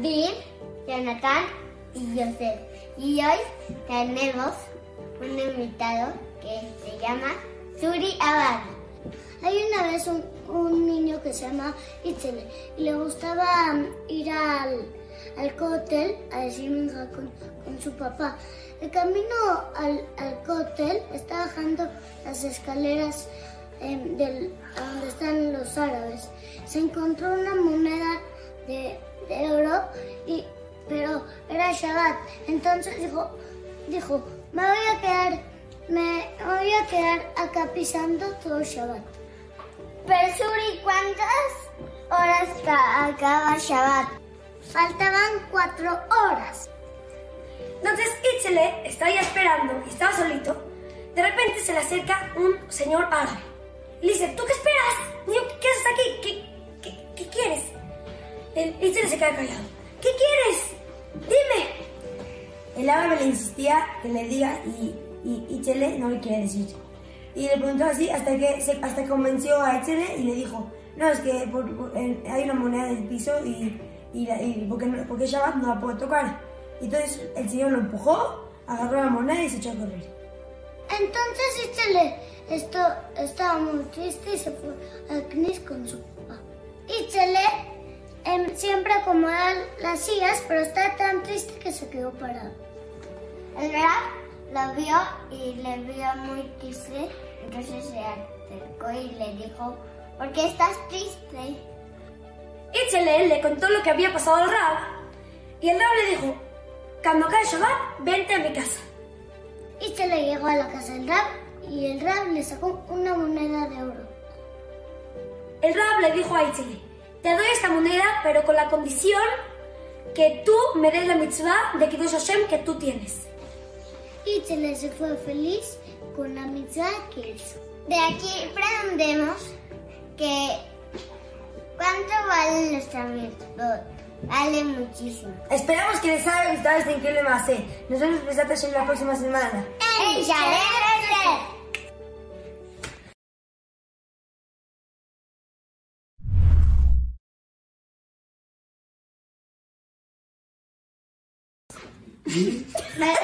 Bill, Jonathan y Joseph. Y hoy tenemos un invitado que se llama Suri Abad. Hay una vez un, un niño que se llama Itzel y le gustaba um, ir al, al cóctel a decir minja con, con su papá. El camino al, al cóctel está bajando las escaleras a donde están los árabes. Se encontró una moneda de, de oro, y, pero era Shabbat. Entonces dijo, dijo, me voy a quedar, me voy a quedar acá pisando todo Shabbat. Pero Suri, ¿cuántas horas ca- acaba Shabbat? Faltaban cuatro horas. Entonces Itzele estaba ahí esperando y estaba solito. De repente se le acerca un señor árabe. Y le dice, ¿tú qué esperas? Niño, ¿qué haces aquí? ¿Qué, qué, qué quieres? El Itzele se queda callado. ¿Qué quieres? Dime. El árabe le insistía que le diga y, y Itzele no le quería decir. Y le preguntó así hasta que, se, hasta convenció a Itzele y le dijo, no, es que por- por- hay una moneda del piso y, y, y porque, no- porque Shabbat no la puedo tocar. Y entonces el señor lo empujó, agarró la moneda y se echó a correr. Entonces Itzele esto, estaba muy triste y se fue al CNIS con su papá. Itzele em, siempre acomoda las sillas, pero está tan triste que se quedó parado. El Rab lo vio y le vio muy triste, entonces se acercó y le dijo, ¿por qué estás triste? Itzele le contó lo que había pasado al Rab. Y el Rab le dijo, cuando cae Shabbat, vente a mi casa. Itzele llegó a la casa del Rab y el Rab le sacó una moneda de oro. El Rab le dijo a Itzele, te doy esta moneda, pero con la condición que tú me des la mitzvah de Kiddush Hashem que tú tienes. Itzele se fue feliz con la mitzvah que hizo. De aquí aprendemos que cuánto vale nuestra mitzvah. Vale muchísimo. Esperamos que les haya gustado este increíble macé. Nos vemos en la próxima semana. ¡En 没